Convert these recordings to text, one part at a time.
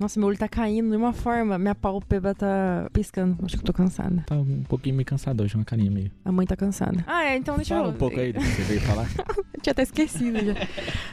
Nossa, meu olho tá caindo de uma forma. Minha pálpebra tá piscando. Acho que eu tô cansada. Tá um pouquinho meio cansado hoje, uma carinha meio. A mãe tá cansada. Ah, é, então deixa Fala eu. um pouco aí do que você veio falar. Eu tinha até esquecido já.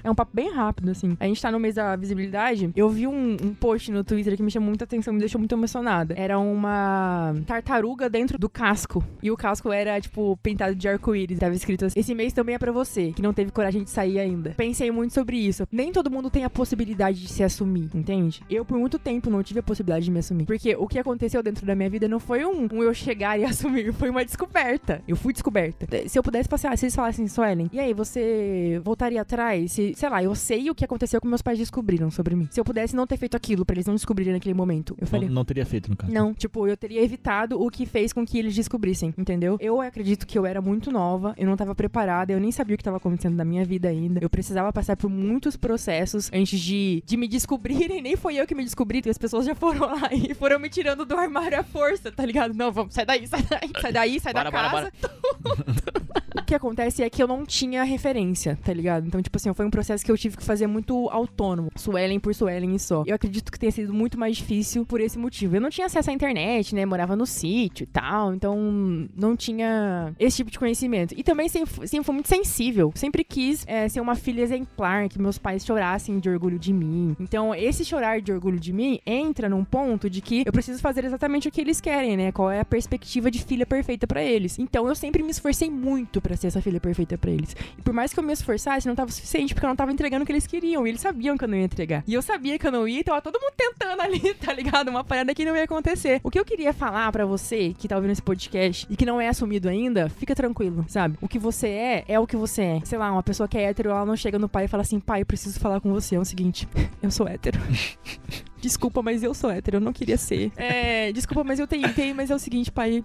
É um papo bem rápido, assim. A gente tá no mês da visibilidade. Eu vi um, um post no Twitter que me chamou muita atenção, me deixou muito emocionada. Era uma tartaruga dentro do casco. E o casco era, tipo, pintado de arco-íris. Tava escrito assim: Esse mês também é pra você, que não teve coragem de sair ainda. Pensei muito sobre isso. Nem todo mundo tem a possibilidade de se assumir, entende? Eu, por muito tempo, não tive a possibilidade de me assumir. Porque o que aconteceu dentro da minha vida não foi um, um eu chegar e assumir, foi uma descoberta. Eu fui descoberta. Se eu pudesse passar, se eles falassem, Suelen, e aí, você voltaria atrás? Se, sei lá, eu sei o que aconteceu que meus pais descobriram sobre mim. Se eu pudesse não ter feito aquilo pra eles não descobrirem naquele momento, eu Não, faria. não teria feito, no caso. Não, tipo, eu teria evitado o que fez com que eles descobrissem, entendeu? Eu acredito que eu era muito nova, eu não tava preparada, eu nem sabia o que tava acontecendo na minha vida ainda. Eu precisava passar por muitos processos antes de, de me descobrirem. Nem foi eu que me descobri, as pessoas já foram lá e foram me tirando do armário à força, tá ligado? Não, vamos, sai daí, sai daí, sai daí, sai Bora, da bora, casa. O que acontece é que eu não tinha referência, tá ligado? Então, tipo assim, foi um processo que eu tive que fazer muito autônomo. Suelen por Suelen e só. Eu acredito que tenha sido muito mais difícil por esse motivo. Eu não tinha acesso à internet, né? Morava no sítio e tal. Então, não tinha esse tipo de conhecimento. E também sempre, sempre fui muito sensível. Sempre quis é, ser uma filha exemplar, que meus pais chorassem de orgulho de mim. Então, esse chorar de orgulho de mim entra num ponto de que eu preciso fazer exatamente o que eles querem, né? Qual é a perspectiva de filha perfeita pra eles. Então, eu sempre me esforcei muito pra ser essa filha perfeita pra eles. E por mais que eu me esforçasse, não tava suficiente, porque eu não tava entregando o que eles queriam. E eles sabiam que eu não ia entregar. E eu sabia que eu não ia, então todo mundo tentando ali, tá ligado? Uma parada que não ia acontecer. O que eu queria falar pra você que tá ouvindo esse podcast e que não é assumido ainda, fica tranquilo, sabe? O que você é, é o que você é. Sei lá, uma pessoa que é hétero, ela não chega no pai e fala assim: pai, preciso falar com você. É o seguinte, eu sou hétero. Desculpa, mas eu sou hétero, eu não queria ser. É, desculpa, mas eu tentei, mas é o seguinte, pai,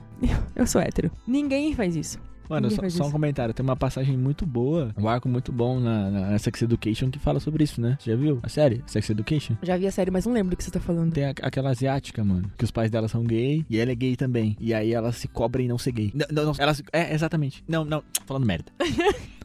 eu sou hétero. Ninguém faz isso. Mano, só, só um comentário. Tem uma passagem muito boa, um arco muito bom na, na Sex Education que fala sobre isso, né? Você já viu? A série? Sex Education? Já vi a série, mas não lembro do que você tá falando. Tem a- aquela asiática, mano, que os pais dela são gay e ela é gay também. E aí ela se cobra em não ser gay. Não, não, não, ela se- É, exatamente. Não, não, falando merda.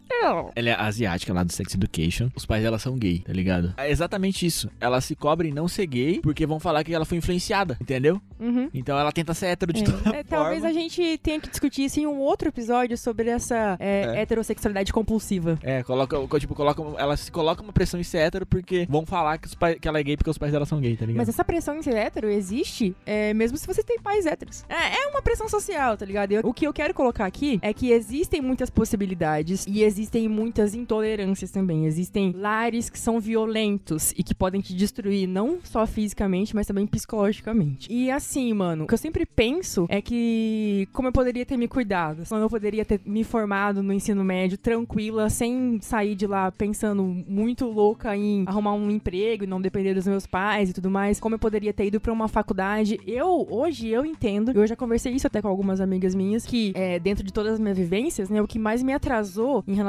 Ela é asiática lá do Sex Education. Os pais dela são gay, tá ligado? É exatamente isso. Ela se cobra em não ser gay porque vão falar que ela foi influenciada, entendeu? Uhum. Então ela tenta ser hétero de toda É, talvez a gente tenha que discutir isso em um outro episódio sobre essa é, É. heterossexualidade compulsiva. É, coloca, tipo, coloca, ela se coloca uma pressão em ser hétero porque vão falar que, os pais, que ela é gay porque os pais dela são gay, tá ligado? Mas essa pressão em ser hétero existe é, mesmo se você tem pais héteros. É, é uma pressão social, tá ligado? Eu- o que eu quero colocar aqui é que existem muitas possibilidades e existem muitas intolerâncias também. Existem lares que são violentos e que podem te destruir não só fisicamente, mas também psicologicamente. E assim, mano, o que eu sempre penso é que como eu poderia ter me cuidado, como eu poderia ter me formado no ensino médio tranquila, sem sair de lá pensando muito louca em arrumar um emprego e não depender dos meus pais e tudo mais, como eu poderia ter ido pra uma faculdade. Eu, hoje, eu entendo, eu já conversei isso até com algumas amigas minhas, que é, dentro de todas as minhas vivências, né, o que mais me atrasou em relação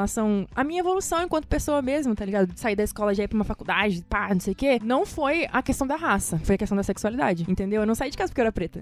à minha evolução enquanto pessoa mesmo, tá ligado? Sair da escola já ir pra uma faculdade, pá, não sei o quê, não foi a questão da raça, foi a questão da sexualidade, entendeu? Eu não saí de casa porque eu era preta.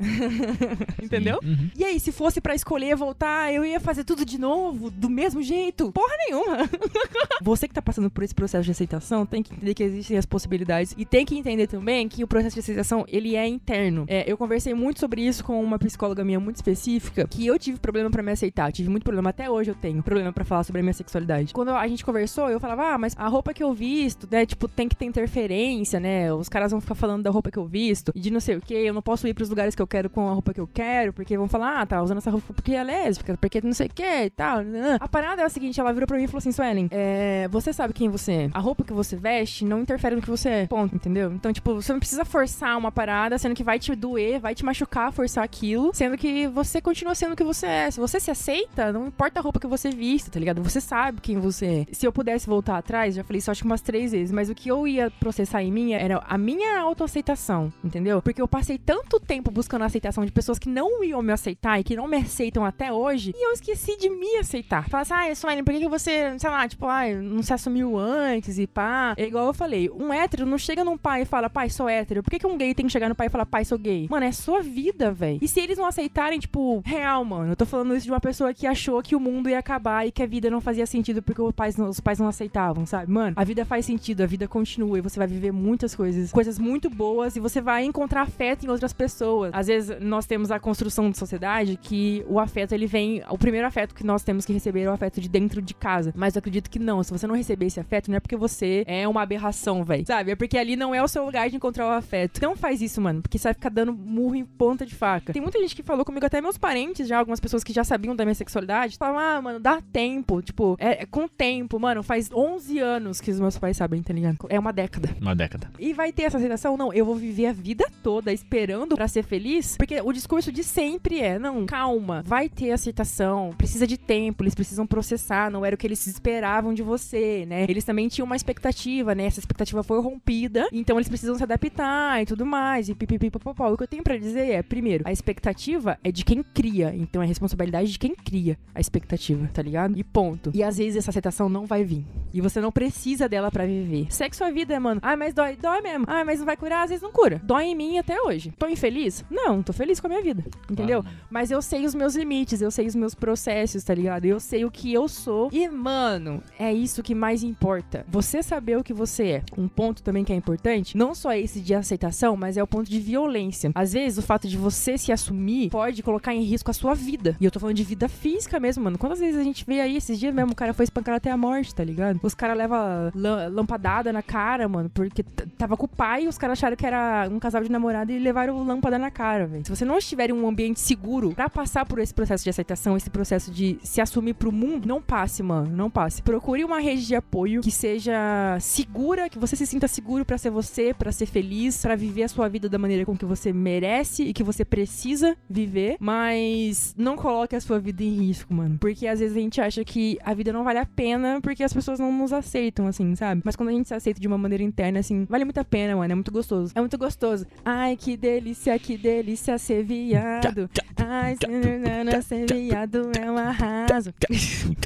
entendeu? Uhum. E aí, se fosse pra escolher voltar, eu ia fazer tudo de novo, do mesmo jeito? Porra nenhuma. Você que tá passando por esse processo de aceitação, tem que entender que existem as possibilidades e tem que entender também que o processo de aceitação, ele é interno. É, eu conversei muito sobre isso com uma psicóloga minha muito específica, que eu tive problema pra me aceitar, tive muito problema, até hoje eu tenho problema pra falar sobre a minha sexualidade. Quando a gente conversou, eu falava, ah, mas a roupa que eu visto, né, tipo, tem que ter interferência, né, os caras vão ficar falando da roupa que eu visto, e de não sei o que, eu não posso ir pros lugares que eu quero com a roupa que eu quero, porque vão falar, ah, tá usando essa roupa porque é lésbica, porque não sei o que e tal. nananã. A parada é a seguinte, ela virou pra mim e falou assim, Suelen, é, você sabe quem você é. A roupa que você veste não interfere no que você é. Ponto, entendeu? Então, tipo, você não precisa forçar uma parada, sendo que vai te doer, vai te machucar forçar aquilo, sendo que você continua sendo o que você é. Se você se aceita, não importa a roupa que você vista, tá ligado? Você sabe quem você é. Se eu pudesse voltar atrás, já falei isso acho que umas três vezes, mas o que eu ia processar em mim era a minha autoaceitação, entendeu? Porque eu passei tanto tempo buscando a aceitação de pessoas que não iam me aceitar e que não me aceitam até hoje, e eu esqueci de me aceitar. Falar assim, ah, Suelen, por que, que você, sei lá, tipo, ah, não se assumiu antes e pá. É igual eu falei, um hétero não chega num pai e fala, pai, sou hétero. Por que, que um gay tem que chegar no pai e falar, pai, sou gay? Mano, é sua vida, velho. E se eles não aceitarem, tipo, real, mano, eu tô falando isso de uma pessoa que achou que o mundo ia acabar e que a vida não fazia sentido porque os pais não, os pais não aceitavam, sabe? Mano, a vida faz sentido, a vida continua e você vai viver muitas coisas, coisas muito boas e você vai encontrar afeto em outras pessoas. Às vezes nós temos a construção de sociedade que o afeto ele vem, o primeiro afeto que nós temos que receber é o afeto de dentro de casa. Mas eu acredito que não, se você não receber esse afeto, não é porque você é uma aberração, velho. Sabe? É porque ali não é o seu lugar de encontrar o afeto. Não faz isso, mano, porque você vai ficar dando murro em ponta de faca. Tem muita gente que falou comigo, até meus parentes, já algumas pessoas que já sabiam da minha sexualidade, falavam, ah, mano, dá tempo. Tipo, é, é com tempo, mano, faz 11 anos que os meus pais sabem, tá ligado? É uma década. Uma década. E vai ter essa aceitação? Não, eu vou viver a vida toda esperando para ser feliz, porque o discurso de sempre é, não, calma, vai ter aceitação, precisa de tempo, eles precisam processar, não era o que eles esperavam de você, né? Eles também tinham uma expectativa, né? Essa expectativa foi rompida, então eles precisam se adaptar e tudo mais, e pipipipopopó. O que eu tenho para dizer é, primeiro, a expectativa é de quem cria, então é responsabilidade de quem cria a expectativa, tá ligado? E ponto. E às vezes essa aceitação não vai vir. E você não precisa dela para viver. Sexo é vida, mano. Ah, mas dói, dói mesmo. Ah, mas não vai curar, às vezes não cura. Dói em mim até hoje. Tô infeliz? Não, tô feliz com a minha vida. Entendeu? Claro. Mas eu sei os meus limites, eu sei os meus processos, tá ligado? Eu sei o que eu sou. E, mano, é isso que mais importa. Você saber o que você é. Um ponto também que é importante, não só esse de aceitação, mas é o ponto de violência. Às vezes, o fato de você se assumir pode colocar em risco a sua vida. E eu tô falando de vida física mesmo, mano. Quantas vezes a gente vê aí, esses dias mesmo, o cara foi espancado até a morte, tá ligado? Os caras levam lampadada na cara, mano, porque tava com o pai e os caras acharam que era um casal de namorado e levaram lâmpada na cara, velho. Se você não estiver em um ambiente seguro pra passar por esse processo de aceitação, esse processo de se assumir pro mundo, não passe, mano, não passe. Procure uma rede de apoio que seja segura, que você se sinta seguro pra ser você, pra ser feliz, pra viver a sua vida da maneira com que você merece e que você precisa viver, mas não coloque a sua vida em risco, mano, porque às vezes a gente acha que a vida não vale a pena porque as pessoas não nos aceitam, assim, sabe? Mas quando a gente se aceita de uma maneira interna, assim, vale muito a pena, mano, é muito gostoso. É muito gostoso. Ai, que delícia, que delícia ser viado. Ai, ser, ser viado é um arraso.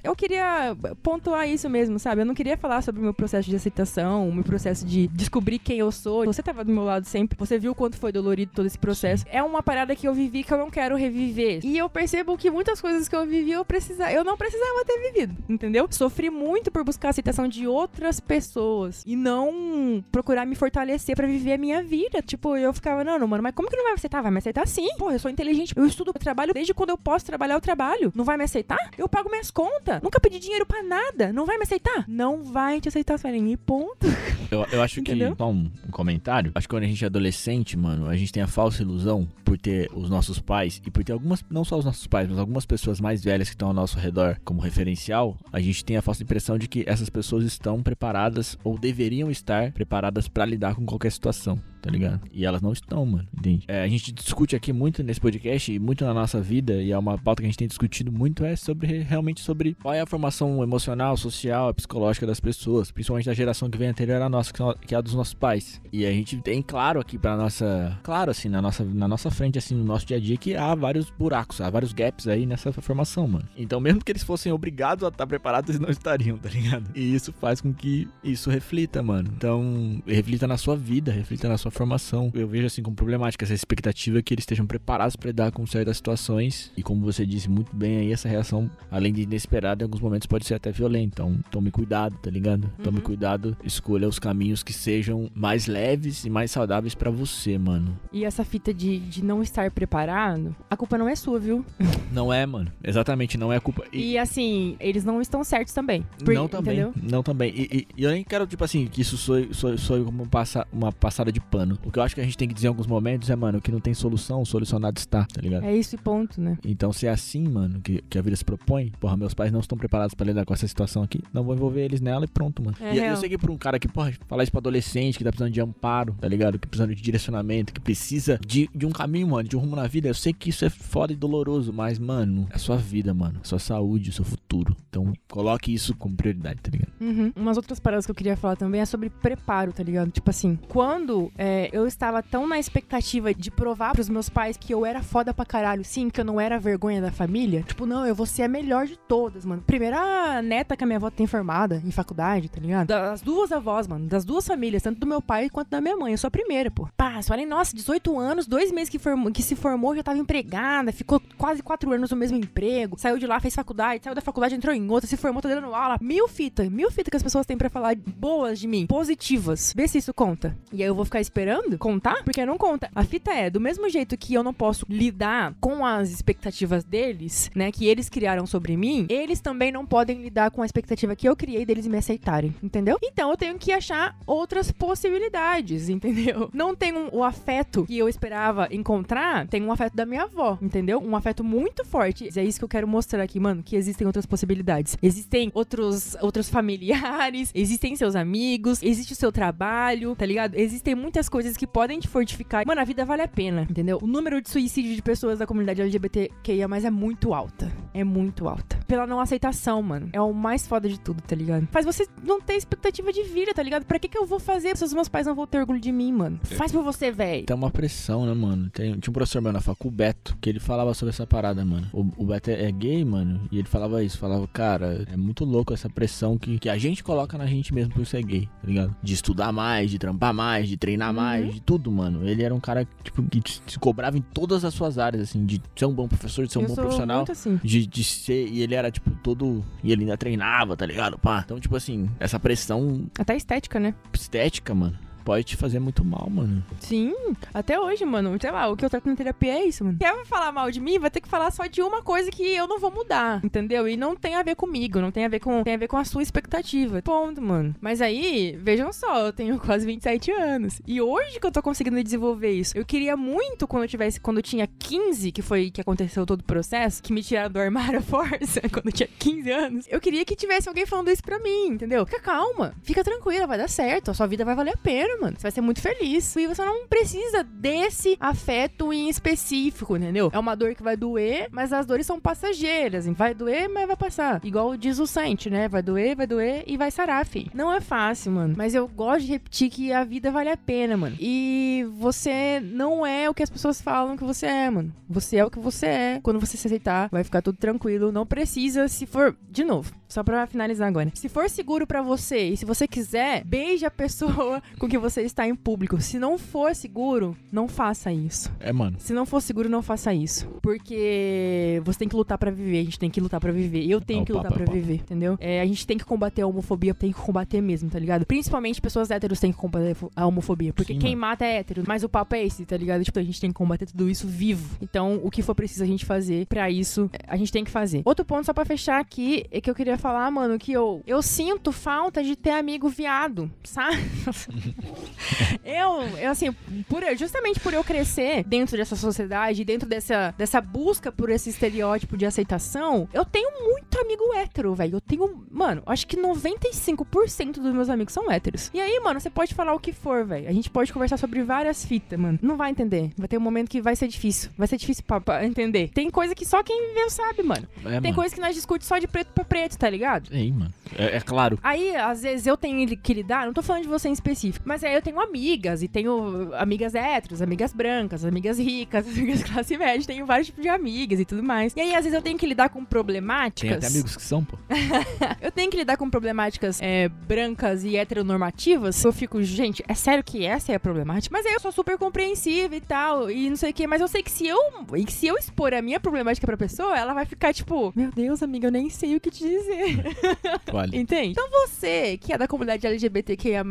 Eu queria pontuar isso mesmo, sabe? Eu não queria falar sobre o meu processo de aceitação, o meu processo de descobrir quem eu sou. Você tava do meu lado sempre, você viu quanto foi dolorido todo esse processo. É uma parada que eu vivi que eu não quero reviver. E eu percebo que muitas coisas que eu vivi eu precisa, eu não precisava ter vivido, entendeu? Sofri muito por buscar a aceitação de outras pessoas e não procurar me fortalecer pra viver a minha vida. Tipo, eu ficava, não, não, mano, mas como que não vai me aceitar? Vai me aceitar sim. Porra, eu sou inteligente, eu estudo, eu trabalho desde quando eu posso trabalhar, eu trabalho. Não vai me aceitar? Eu pago minhas contas. Nunca pedi dinheiro pra nada. Não vai me aceitar? Não vai te aceitar, Suelen. E ponto. Eu, eu acho que, só um, um comentário, acho que quando a gente é adolescente, mano, a gente tem a falsa ilusão por ter os nossos pais e por ter algumas, não só os nossos pais, mas algumas pessoas mais velhas que estão ao nosso redor como referencial, a gente tem a falsa impressão de que essas pessoas estão preparadas ou deveriam estar preparadas pra lidar com qualquer situação. Tá ligado? E elas não estão, mano. Entende? É, a gente discute aqui muito nesse podcast e muito na nossa vida, e é uma pauta que a gente tem discutido muito, é sobre realmente sobre qual é a formação emocional, social, psicológica das pessoas, principalmente da geração que vem anterior à nossa, que é a dos nossos pais. E a gente tem claro aqui pra nossa. Claro, assim, na nossa, na nossa frente, assim, no nosso dia a dia, que há vários buracos, há vários gaps aí nessa formação, mano. Então, mesmo que eles fossem obrigados a estar preparados, eles não estariam, tá ligado? E isso faz com que isso reflita, mano. Então, reflita na sua vida, reflita na sua formação. Eu vejo assim como problemática essa expectativa que eles estejam preparados pra lidar com certas situações. E como você disse muito bem aí, essa reação, além de inesperada, em alguns momentos pode ser até violenta. Então, tome cuidado, tá ligado? Tome Uhum. cuidado, escolha os caminhos que sejam mais leves e mais saudáveis pra você, mano. E essa fita de, de não estar preparado, a culpa não é sua, viu? Não é, mano. Exatamente, não é culpa. E- E assim, eles não estão certos também. Por- não também, Entendeu? não também. E, e- eu nem quero, tipo assim, que isso soe, soe, soe como passa, uma passada de pano. O que eu acho que a gente tem que dizer em alguns momentos é, mano, que não tem solução, solucionado está, tá ligado? É isso e ponto, né? Então, se é assim, mano, que, que a vida se propõe, porra, meus pais não estão preparados pra lidar com essa situação aqui, não vou envolver eles nela e pronto, mano. É e eu real. sei que pra um cara que, porra, falar isso pra adolescente, que tá precisando de amparo, tá ligado? Que precisando de direcionamento, que precisa de, de um caminho, mano, de um rumo na vida, eu sei que isso é foda e doloroso, mas, mano, é sua vida, mano, sua saúde, o seu futuro. Então, coloque isso como prioridade, tá ligado? Uhum. Umas outras paradas que eu queria falar também é sobre preparo, tá ligado? Tipo assim, quando é, eu estava tão na expectativa de provar pros meus pais que eu era foda pra caralho, sim, que eu não era vergonha da família. Tipo, não, eu vou ser a melhor de todas, mano. Primeira neta que a minha avó tem formada em faculdade, tá ligado? Das duas avós, mano. Das duas famílias, tanto do meu pai quanto da minha mãe. Eu sou a primeira, pô. Pá, falei, nossa, 18 anos, dois meses que, formou, que se formou, já tava empregada, ficou quase quatro anos no mesmo emprego, saiu de lá, fez faculdade, saiu da faculdade, entrou em outra, se formou, tá dando aula. Mil fita, mil fita que as pessoas têm pra falar boas de mim, positivas. Vê se isso conta. E aí eu vou ficar esperando contar? Porque não conta. A fita é, do mesmo jeito que eu não posso lidar com as expectativas deles, né, que eles criaram sobre mim, eles também não podem lidar com a expectativa que eu criei deles me aceitarem, entendeu? Então eu tenho que achar outras possibilidades, entendeu? Não tenho o afeto que eu esperava encontrar, tem um afeto da minha avó, entendeu? Um afeto muito forte. É isso que eu quero mostrar aqui, mano, que existem outras possibilidades. Existem outros outros familiares, existem seus amigos, existe o seu trabalho, tá ligado? Existem muitas coisas que podem te fortificar. Mano, a vida vale a pena, entendeu? O número de suicídio de pessoas da comunidade LGBTQIA+, é muito alta. É muito alta. Pela não aceitação, mano. É o mais foda de tudo, tá ligado? Faz você não ter expectativa de vida, tá ligado? Pra que que eu vou fazer se os meus pais não vão ter orgulho de mim, mano? Faz por você, velho. Tem uma pressão, né, mano? Tem, tinha um professor meu na facu, o Beto, que ele falava sobre essa parada, mano. O, o Beto é, é gay, mano, e ele falava isso. Falava, cara, é muito louco essa pressão que, que a gente coloca na gente mesmo por ser gay, tá ligado? De estudar mais, de trampar mais, de treinar mais, de tudo, mano. Ele era um cara, tipo, que se cobrava em todas as suas áreas, assim, de ser um bom professor, de ser um eu bom profissional. muito assim. De, de ser, e ele era, tipo, todo. E ele ainda treinava, tá ligado? Pá. Então, tipo assim, essa pressão Até estética, né? estética, mano, pode te fazer muito mal, mano. Sim, até hoje, mano. Sei lá, o que eu trato na terapia é isso, mano. Quer falar mal de mim, vai ter que falar só de uma coisa que eu não vou mudar, entendeu? E não tem a ver comigo, não tem a ver com, tem a ver com a sua expectativa. Ponto, mano. Mas aí, vejam só, eu tenho quase 27 anos. E hoje que eu tô conseguindo desenvolver isso. Eu queria muito quando eu tivesse, quando eu tinha 15, que foi que aconteceu todo o processo, que me tiraram do armário à força, quando eu tinha 15 anos. Eu queria que tivesse alguém falando isso pra mim, entendeu? Fica calma, fica tranquila, vai dar certo. A sua vida vai valer a pena, mano. Você vai ser muito feliz. E você não precisa desse afeto em específico, entendeu? É uma dor que vai doer, mas as dores são passageiras. Vai doer, mas vai passar. Igual diz o Saint, né? Vai doer, vai doer e vai sarar, fi. Não é fácil, mano. Mas eu gosto de repetir que a vida vale a pena, mano. E você não é o que as pessoas falam que você é, mano. Você é o que você é. Quando você se aceitar, vai ficar tudo tranquilo. Não precisa, se for. De novo, só pra finalizar agora. Se for seguro pra você e se você quiser, beije a pessoa com que você está em público. Se não for seguro, não faça isso. É, mano. Se não for seguro, não faça isso. Porque você tem que lutar pra viver, a gente tem que lutar pra viver. Eu tenho É que lutar é papo. viver, entendeu? É, a gente tem que combater a homofobia, tem que combater mesmo, tá ligado? Principalmente pessoas héteros têm que combater a homofobia. Porque Sim, quem mano. mata é hétero. Mas o papo é esse, tá ligado? Tipo, a gente tem que combater tudo isso vivo. Então, o que for preciso a gente fazer pra isso, a gente tem que fazer. Outro ponto, só pra fechar aqui, é que eu queria falar, mano, que eu, eu sinto falta de ter amigo viado, sabe? eu, eu, assim, por, justamente por eu crescer dentro dessa sociedade, dentro dessa, dessa busca por esse estereótipo de aceitação, eu tenho muito amigo hétero, velho. Eu tenho, mano, acho que 95% dos meus amigos são héteros. E aí, mano, você pode falar o que for, velho. A gente pode conversar sobre várias fitas, mano. Não vai entender. Vai ter um momento que vai ser difícil. Vai ser difícil pra, pra entender. Tem coisa que só quem viveu sabe, mano. É, Tem mano. coisa que nós discute só de preto pra preto, tá ligado? Ei, mano. É, é claro. Aí, às vezes, eu tenho que lidar, não tô falando de você em específico, mas aí eu tenho amigas, e tenho amigas héteros, amigas brancas, amigas ricas, amigas classe média, tenho vários tipos de amigas e tudo mais. E aí, às vezes, eu tenho que lidar com problemáticas. Tem até amigos que são, pô. Eu tenho que lidar com problemáticas é, brancas e heteronormativas. Eu fico, gente, é sério que essa é a problemática? Mas aí eu sou super compreensiva e tal, e não sei o que. Mas eu sei que se eu, e que se eu expor a minha problemática pra pessoa, ela vai ficar tipo, meu Deus, amiga, eu nem sei o que te dizer. Vale. Entende? Então você, que é da comunidade LGBTQIA+,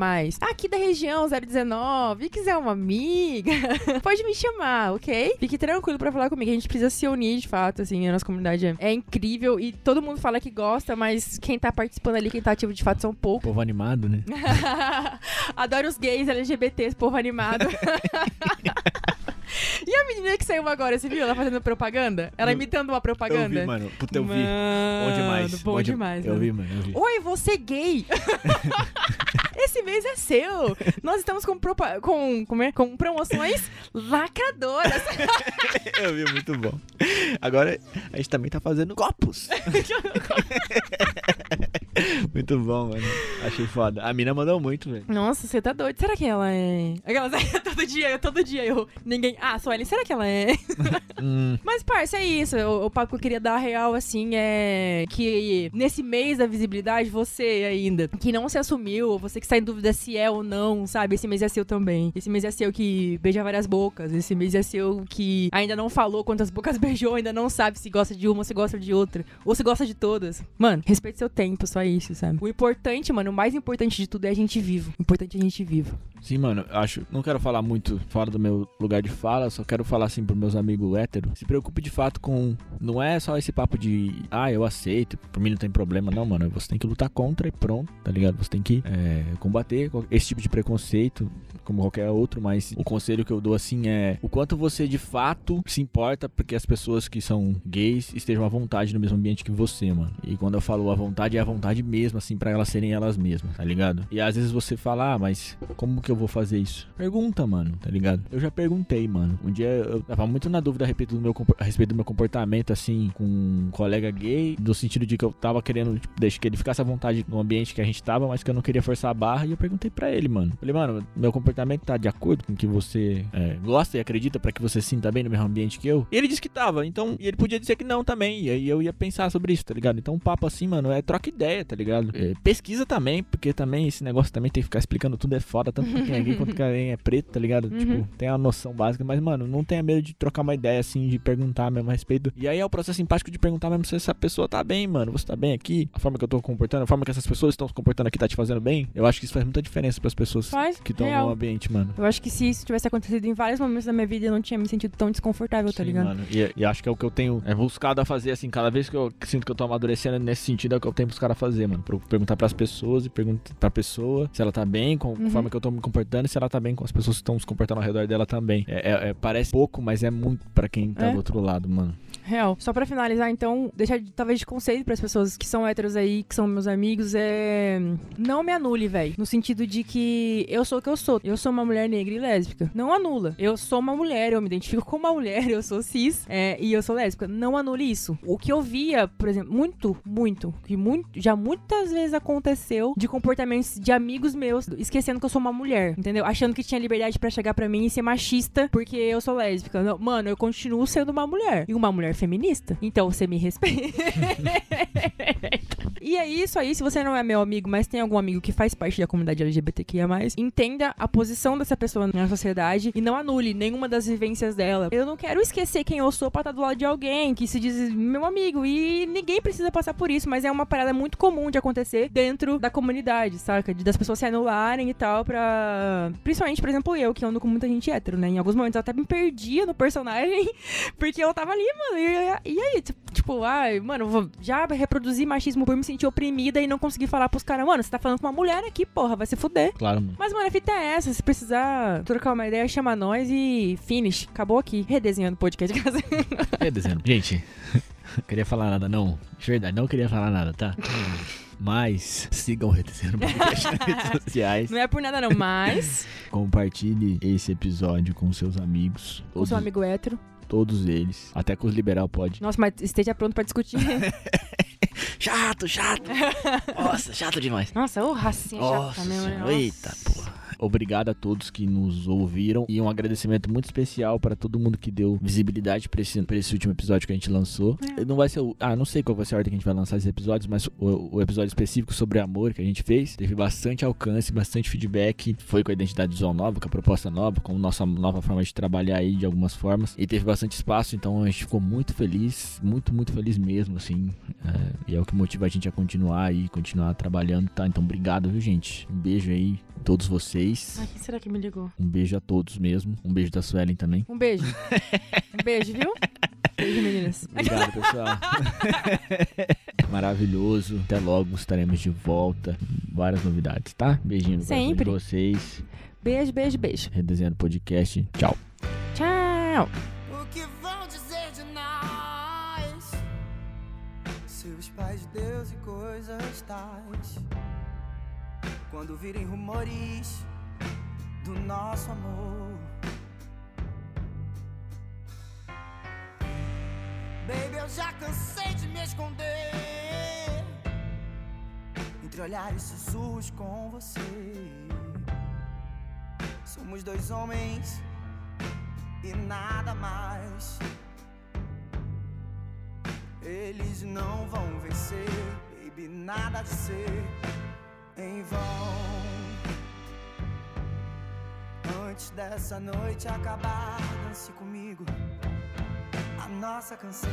aqui da região 019, e quiser uma amiga, pode me chamar, ok? Fique tranquilo pra falar comigo. A gente precisa se unir, de fato, assim, a nossa comunidade é- é incrível e todo mundo fala que gosta, mas quem tá participando ali, quem tá ativo de fato são poucos. Povo animado, né? Adoro os gays, LGBTs, povo animado. menina que saiu agora, você viu? Ela fazendo propaganda? Ela Eu- imitando uma propaganda? Eu vi, mano. Puta, eu vi. Mano, Bom demais. Bom, de- demais, Eu mano. vi, mano. Eu vi. Oi, você gay! Esse mês é seu! Nós estamos com, propa- com, como é? com promoções lacradoras. Eu vi, muito bom. Agora, a gente também tá fazendo copos. Muito bom, mano. Achei foda. A mina mandou muito, velho. Nossa, você tá doido. Será que ela é. Aquela todo dia, todo dia eu. Ninguém. Ah, Suelen, será que ela é? Hum, Mas, parça, é isso. O, o papo que eu queria dar real, assim, é que nesse mês da visibilidade, você ainda, que não se assumiu, você que está em dúvida se é ou não, sabe? Esse mês é seu também. Esse mês é seu que beija várias bocas. Esse mês é seu que ainda não falou quantas bocas beijou, ainda não sabe se gosta de uma ou se gosta de outra. Ou se gosta de todas. Mano, respeite seu tempo, só isso, sabe? O importante, mano, o mais importante de tudo é a gente vivo. O importante é a gente vivo. Sim, mano, acho. Não quero falar muito fora do meu lugar de fala, só quero falar assim pros meus amigos héteros. Se preocupe de fato com. Não é só esse papo de. Ah, eu aceito, por mim não tem problema, não, mano. Você tem que lutar contra e pronto, tá ligado? Você tem que é, combater esse tipo de preconceito, como qualquer outro, mas o conselho que eu dou assim é o quanto você de fato se importa porque as pessoas que são gays estejam à vontade no mesmo ambiente que você, mano. E quando eu falo à vontade, é à vontade mesmo, assim, pra elas serem elas mesmas, tá ligado? E às vezes você fala, ah, mas como que eu vou fazer isso? Pergunta, mano, tá ligado? Eu já perguntei, mano. Um dia eu tava muito na dúvida a respeito do meu, a respeito do meu comportamento, assim, com um colega gay, no sentido de que eu tava querendo, tipo, que ele ficasse à vontade no ambiente que a gente tava, mas que eu não queria forçar a barra. E eu perguntei pra ele, mano. Falei, mano, meu comportamento tá de acordo com o que você é, gosta e acredita pra que você se sinta bem no mesmo ambiente que eu? E ele disse que tava, então, e ele podia dizer que não também. E aí eu ia pensar sobre isso, tá ligado? Então, um papo assim, mano, é troca ideia, tá ligado? É, pesquisa também, porque também esse negócio também tem que ficar explicando tudo é foda, tanto pra quem é gay quanto pra quem é preto, tá ligado? Uhum. Tipo, tem a noção básica, mas, mano, não tenha medo de trocar uma ideia assim, de perguntar mesmo a respeito. E aí é o processo simpático de perguntar mesmo se essa pessoa tá bem, mano. Você tá bem aqui? A forma que eu tô comportando, a forma que essas pessoas estão se comportando aqui tá te fazendo bem? Eu acho que isso faz muita diferença pras pessoas Faz, que estão no ambiente, mano. Eu acho que se isso tivesse acontecido em vários momentos da minha vida, eu não tinha me sentido tão desconfortável, tá Sim, ligado? mano. E, e acho que é o que eu tenho é, buscado a fazer, assim, cada vez que eu sinto que eu tô amadurecendo nesse sentido, é o que eu tenho buscado a fazer, mano. Pra eu perguntar pras pessoas e perguntar pra pessoa se ela tá bem, com a Uhum. forma que eu tô me comportando e se ela tá bem com as pessoas que estão se comportando ao redor dela também. É, é- é- parece pouco, mas é muito pra quem tá É. do outro lado, mano. Real. Só pra finalizar, então, deixar de- talvez de conselho pras pessoas que são héteros aí, que são meus amigos, é. Não me anule, velho. No sentido de que eu sou o que eu sou. Eu sou uma mulher negra e lésbica. Não anula. Eu sou uma mulher, eu me identifico como uma mulher, eu sou cis é, e eu sou lésbica. Não anule isso. O que eu via, por exemplo, muito, muito, que muito, já muitas vezes aconteceu de comportamentos de amigos meus, esquecendo que eu sou uma mulher, entendeu? Achando que tinha liberdade pra chegar pra mim e ser machista porque eu sou lésbica. Não, mano, eu continuo sendo uma mulher. E uma mulher feminista. Então você me respeita. É isso aí, se você não é meu amigo, mas tem algum amigo que faz parte da comunidade LGBTQIA+, entenda a posição dessa pessoa na sociedade e não anule nenhuma das vivências dela. Eu não quero esquecer quem eu sou pra estar do lado de alguém que se diz meu amigo e ninguém precisa passar por isso, mas é uma parada muito comum de acontecer dentro da comunidade, saca? De das pessoas se anularem e tal pra... Principalmente, por exemplo, eu, que ando com muita gente hétero, né? Em alguns momentos eu até me perdia no personagem porque eu tava ali, mano, e, e aí? Tipo, ai, mano, já reproduzir machismo por me sentir oprimida e não conseguir falar pros caras, mano, você tá falando com uma mulher aqui, porra, vai se fuder. Claro, mano. Mas, mano, a fita é essa. Se precisar trocar uma ideia, chama nós e finish. Acabou aqui. Redesenhando o podcast. Dezembro. Gente, queria falar nada, não. De verdade, não queria falar nada, tá? Mas sigam o Redesenhando Podcast nas redes sociais. Não é por nada, não. Mas, Compartilhe esse episódio com seus amigos. Todos, seu amigo hétero. todos eles. Até com os liberal pode. Nossa, mas esteja pronto pra discutir. Chato, chato. Nossa, chato demais. Nossa, racinha chata Nossa, mesmo, né? Nossa. eita porra. Obrigado a todos que nos ouviram e um agradecimento muito especial para todo mundo que deu visibilidade para esse, pra esse último episódio que a gente lançou. É. Não vai ser o, ah, não sei qual vai ser a ordem que a gente vai lançar esses episódios, mas o, o episódio específico sobre amor que a gente fez teve bastante alcance, bastante feedback. Foi com a identidade visual nova, com a proposta nova, com nossa nova forma de trabalhar aí de algumas formas e teve bastante espaço, então a gente ficou muito feliz, muito muito feliz mesmo, assim. É, e é o que motiva a gente a continuar aí, continuar trabalhando, tá? Então obrigado, viu, gente? Um beijo aí todos vocês. Ai, quem será que me ligou? Um beijo a todos mesmo. Um beijo da Suelen também. Um beijo. um beijo, viu? Beijo, meninas. Obrigado, pessoal. Maravilhoso. Até logo, estaremos de volta. Várias novidades, tá? Beijinho no Sempre. de vocês. Beijo, beijo, beijo. Redesenhando podcast. Tchau. Tchau. O que vão dizer de nós? Seus pais, Deus e coisas tais. Quando virem rumores do nosso amor. Baby, eu já cansei de me esconder entre olhares sussurros com você. Somos dois homens e nada mais. Eles não vão vencer, baby, nada de ser Antes dessa noite acabar, dance comigo a nossa canção.